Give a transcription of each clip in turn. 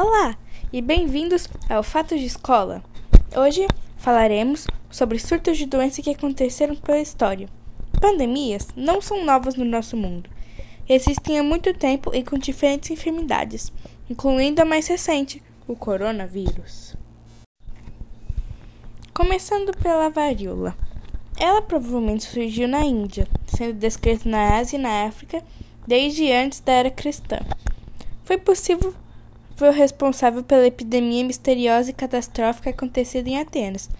Olá e bem-vindos ao Fatos de Escola. Hoje falaremos sobre surtos de doença que aconteceram pela história. Pandemias não são novas no nosso mundo. Existem há muito tempo e com diferentes enfermidades, incluindo a mais recente, o coronavírus. Começando pela varíola. Ela provavelmente surgiu na Índia, sendo descrita na Ásia e na África desde antes da era cristã. Foi possível foi o responsável pela epidemia misteriosa e catastrófica acontecida em Atenas,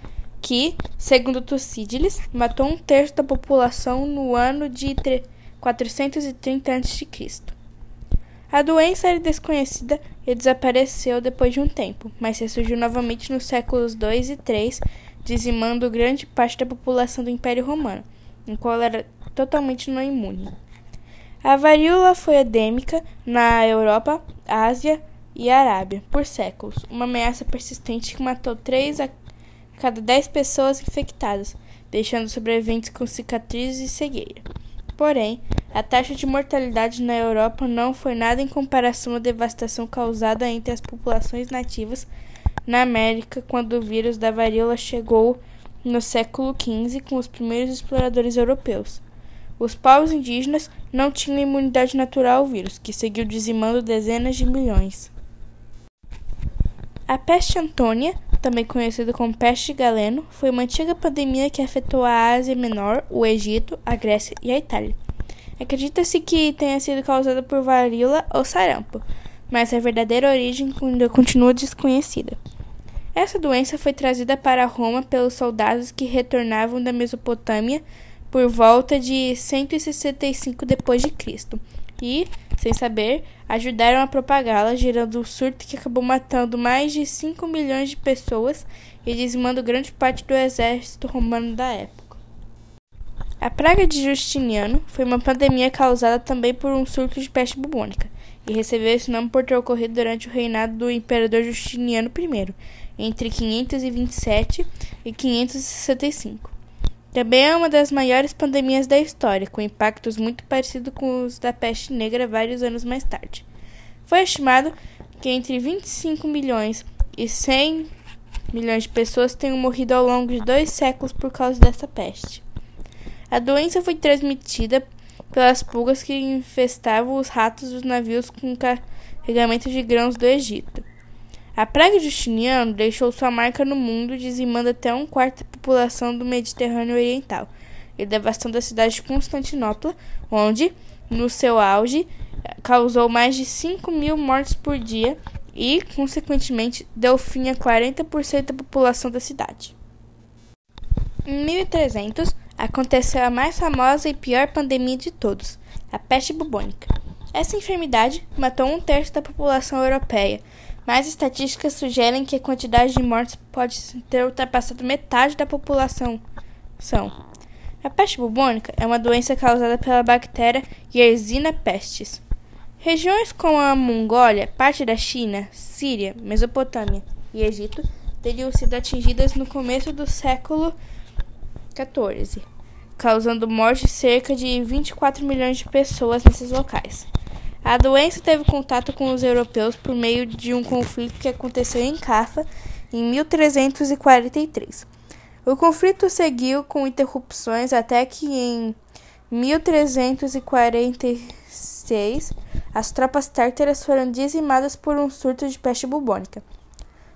que, segundo Tucídides, matou um terço da população no ano de 430 a.C. A doença era desconhecida e desapareceu depois de um tempo, mas ressurgiu novamente nos séculos II e III, dizimando grande parte da população do Império Romano, em qual era totalmente não imune. A varíola foi endêmica na Europa, Ásia, e Arábia por séculos, uma ameaça persistente que matou 3 a cada 10 pessoas infectadas, deixando sobreviventes com cicatrizes e cegueira. Porém, a taxa de mortalidade na Europa não foi nada em comparação à devastação causada entre as populações nativas na América quando o vírus da varíola chegou no século XV com os primeiros exploradores europeus. Os povos indígenas não tinham imunidade natural ao vírus, que seguiu dizimando dezenas de milhões. A peste antônia, também conhecida como peste galeno, foi uma antiga pandemia que afetou a Ásia Menor, o Egito, a Grécia e a Itália. Acredita-se que tenha sido causada por varíola ou sarampo, mas a verdadeira origem ainda continua desconhecida. Essa doença foi trazida para Roma pelos soldados que retornavam da Mesopotâmia por volta de 165 d.C. e sem saber, ajudaram a propagá-la, gerando um surto que acabou matando mais de 5 milhões de pessoas e dizimando grande parte do exército romano da época. A praga de Justiniano foi uma pandemia causada também por um surto de peste bubônica, e recebeu esse nome por ter ocorrido durante o reinado do imperador Justiniano I, entre 527 e 565. Também é uma das maiores pandemias da história, com impactos muito parecidos com os da peste negra vários anos mais tarde. Foi estimado que entre 25 milhões e 100 milhões de pessoas tenham morrido ao longo de dois séculos por causa dessa peste. A doença foi transmitida pelas pulgas que infestavam os ratos dos navios com carregamento de grãos do Egito. A praga Justiniano deixou sua marca no mundo, dizimando até um quarto da população do Mediterrâneo Oriental e devastando a cidade de Constantinopla, onde, no seu auge, causou mais de 5 mil mortes por dia e, consequentemente, deu fim a 40% da população da cidade. Em 1300, aconteceu a mais famosa e pior pandemia de todos, a peste bubônica. Essa enfermidade matou um terço da população europeia, mas estatísticas sugerem que a quantidade de mortes pode ter ultrapassado metade da população. São. A peste bubônica é uma doença causada pela bactéria Yersinia pestis. Regiões como a Mongólia, parte da China, Síria, Mesopotâmia e Egito teriam sido atingidas no começo do século XIV, causando morte de cerca de 24 milhões de pessoas nesses locais. A doença teve contato com os europeus por meio de um conflito que aconteceu em Cafa em 1343. O conflito seguiu com interrupções até que em 1346 as tropas tártaras foram dizimadas por um surto de peste bubônica.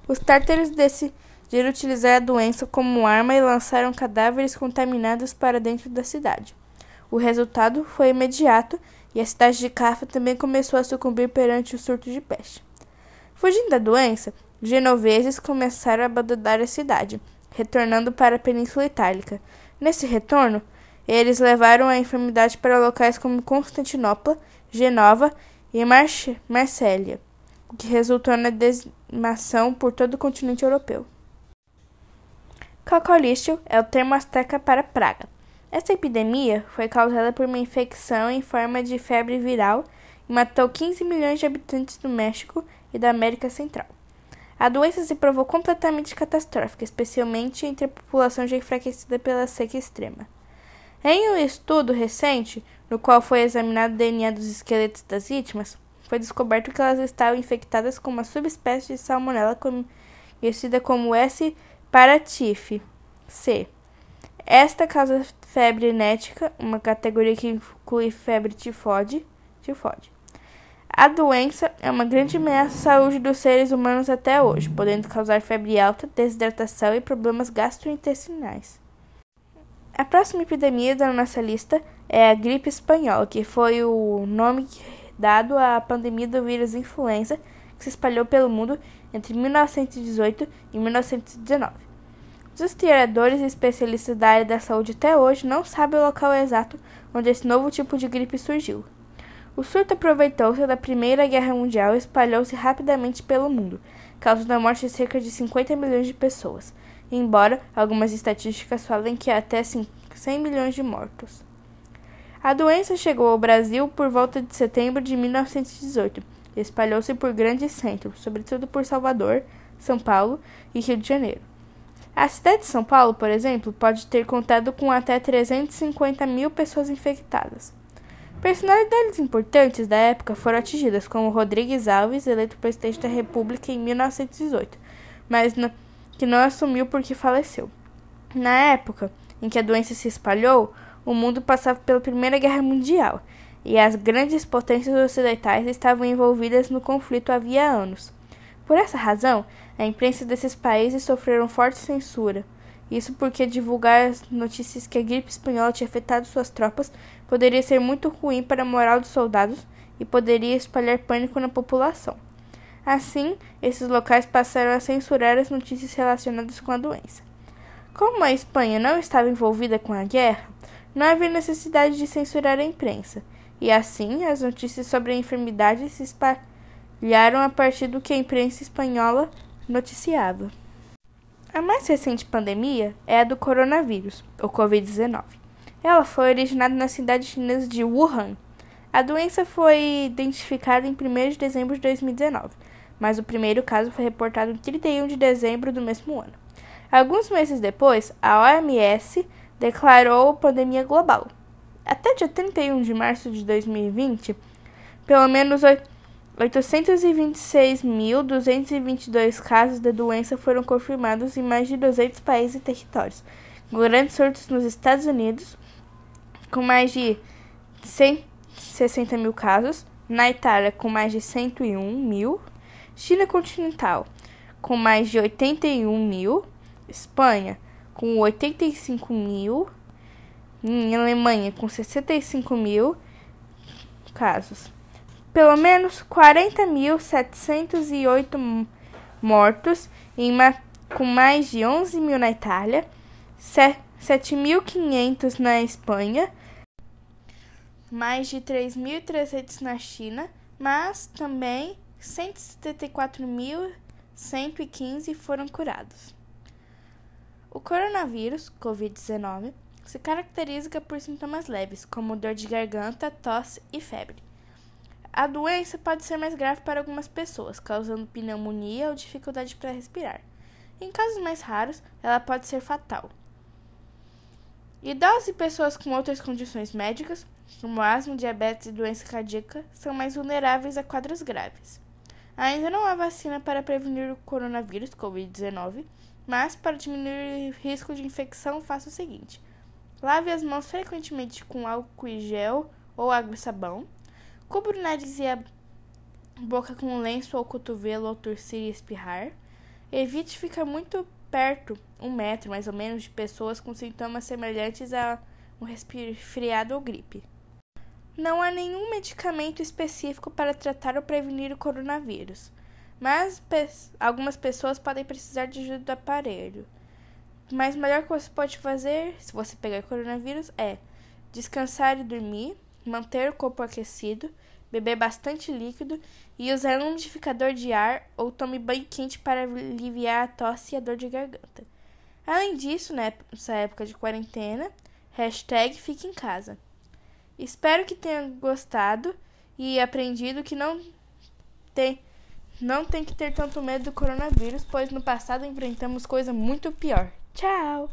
Os tártaros decidiram utilizar a doença como arma e lançaram cadáveres contaminados para dentro da cidade. O resultado foi imediato e a cidade de Cafa também começou a sucumbir perante o surto de peste. Fugindo da doença, genoveses começaram a abandonar a cidade, retornando para a Península Itálica. Nesse retorno, eles levaram a enfermidade para locais como Constantinopla, Genova e Marsella, o que resultou na dizimação por todo o continente europeu. Cocolício é o termo asteca para praga. Essa epidemia foi causada por uma infecção em forma de febre viral e matou 15 milhões de habitantes do México e da América Central. A doença se provou completamente catastrófica, especialmente entre a população já enfraquecida pela seca extrema. Em um estudo recente, no qual foi examinado o DNA dos esqueletos das vítimas, foi descoberto que elas estavam infectadas com uma subespécie de salmonela conhecida como S. paratife C. Esta causa febre enética, uma categoria que inclui febre tifode. tifode. A doença é uma grande ameaça à saúde dos seres humanos até hoje, podendo causar febre alta, desidratação e problemas gastrointestinais. A próxima epidemia da nossa lista é a gripe espanhola, que foi o nome dado à pandemia do vírus influenza que se espalhou pelo mundo entre 1918 e 1919. Os historiadores e especialistas da área da saúde até hoje não sabem o local exato onde esse novo tipo de gripe surgiu. O surto aproveitou-se da Primeira Guerra Mundial e espalhou-se rapidamente pelo mundo, causando a morte de cerca de 50 milhões de pessoas, embora algumas estatísticas falem que há até 100 milhões de mortos. A doença chegou ao Brasil por volta de setembro de 1918 e espalhou-se por grandes centros, sobretudo por Salvador, São Paulo e Rio de Janeiro. A cidade de São Paulo, por exemplo, pode ter contado com até 350 mil pessoas infectadas. Personalidades importantes da época foram atingidas, como Rodrigues Alves, eleito presidente da República em 1918, mas que não assumiu porque faleceu. Na época em que a doença se espalhou, o mundo passava pela Primeira Guerra Mundial e as grandes potências ocidentais estavam envolvidas no conflito havia anos. Por essa razão, a imprensa desses países sofreram forte censura. Isso porque divulgar as notícias que a gripe espanhola tinha afetado suas tropas poderia ser muito ruim para a moral dos soldados e poderia espalhar pânico na população. Assim, esses locais passaram a censurar as notícias relacionadas com a doença. Como a Espanha não estava envolvida com a guerra, não havia necessidade de censurar a imprensa, e assim as notícias sobre a enfermidade se espalharam a partir do que a imprensa espanhola noticiava. A mais recente pandemia é a do coronavírus, o Covid-19. Ela foi originada na cidade chinesa de Wuhan. A doença foi identificada em 1 de dezembro de 2019, mas o primeiro caso foi reportado em 31 de dezembro do mesmo ano. Alguns meses depois, a OMS declarou pandemia global. Até dia 31 de março de 2020, pelo menos 826.222 casos da doença foram confirmados em mais de 200 países e territórios, com grandes surtos nos Estados Unidos, com mais de 160 mil casos, na Itália, com mais de 101 mil, China continental, com mais de 81 mil, Espanha, com 85 mil, em Alemanha, com 65 mil casos pelo menos 40.708 mortos, com mais de 11 mil na Itália, 7.500 na Espanha, mais de 3.300 na China, mas também 174.115 foram curados. O coronavírus, Covid-19, se caracteriza por sintomas leves, como dor de garganta, tosse e febre. A doença pode ser mais grave para algumas pessoas, causando pneumonia ou dificuldade para respirar. Em casos mais raros, ela pode ser fatal. Idosos e pessoas com outras condições médicas, como asma, diabetes e doença cardíaca, são mais vulneráveis a quadros graves. Ainda não há vacina para prevenir o coronavírus Covid-19, mas para diminuir o risco de infecção, faça o seguinte: lave as mãos frequentemente com álcool e gel ou água e sabão. Cubra o nariz e a boca com um lenço ou cotovelo ao torcer e espirrar. Evite ficar muito perto, um metro mais ou menos, de pessoas com sintomas semelhantes a um resfriado ou gripe. Não há nenhum medicamento específico para tratar ou prevenir o coronavírus, mas pe algumas pessoas podem precisar de ajuda do aparelho. Mas o melhor que você pode fazer, se você pegar coronavírus, é descansar e dormir, manter o corpo aquecido, beber bastante líquido e usar um umidificador de ar ou tome banho quente para aliviar a tosse e a dor de garganta. Além disso, nessa época de quarentena, hashtag fique em casa. Espero que tenha gostado e aprendido que não tem, não tem que ter tanto medo do coronavírus, pois no passado enfrentamos coisa muito pior. Tchau!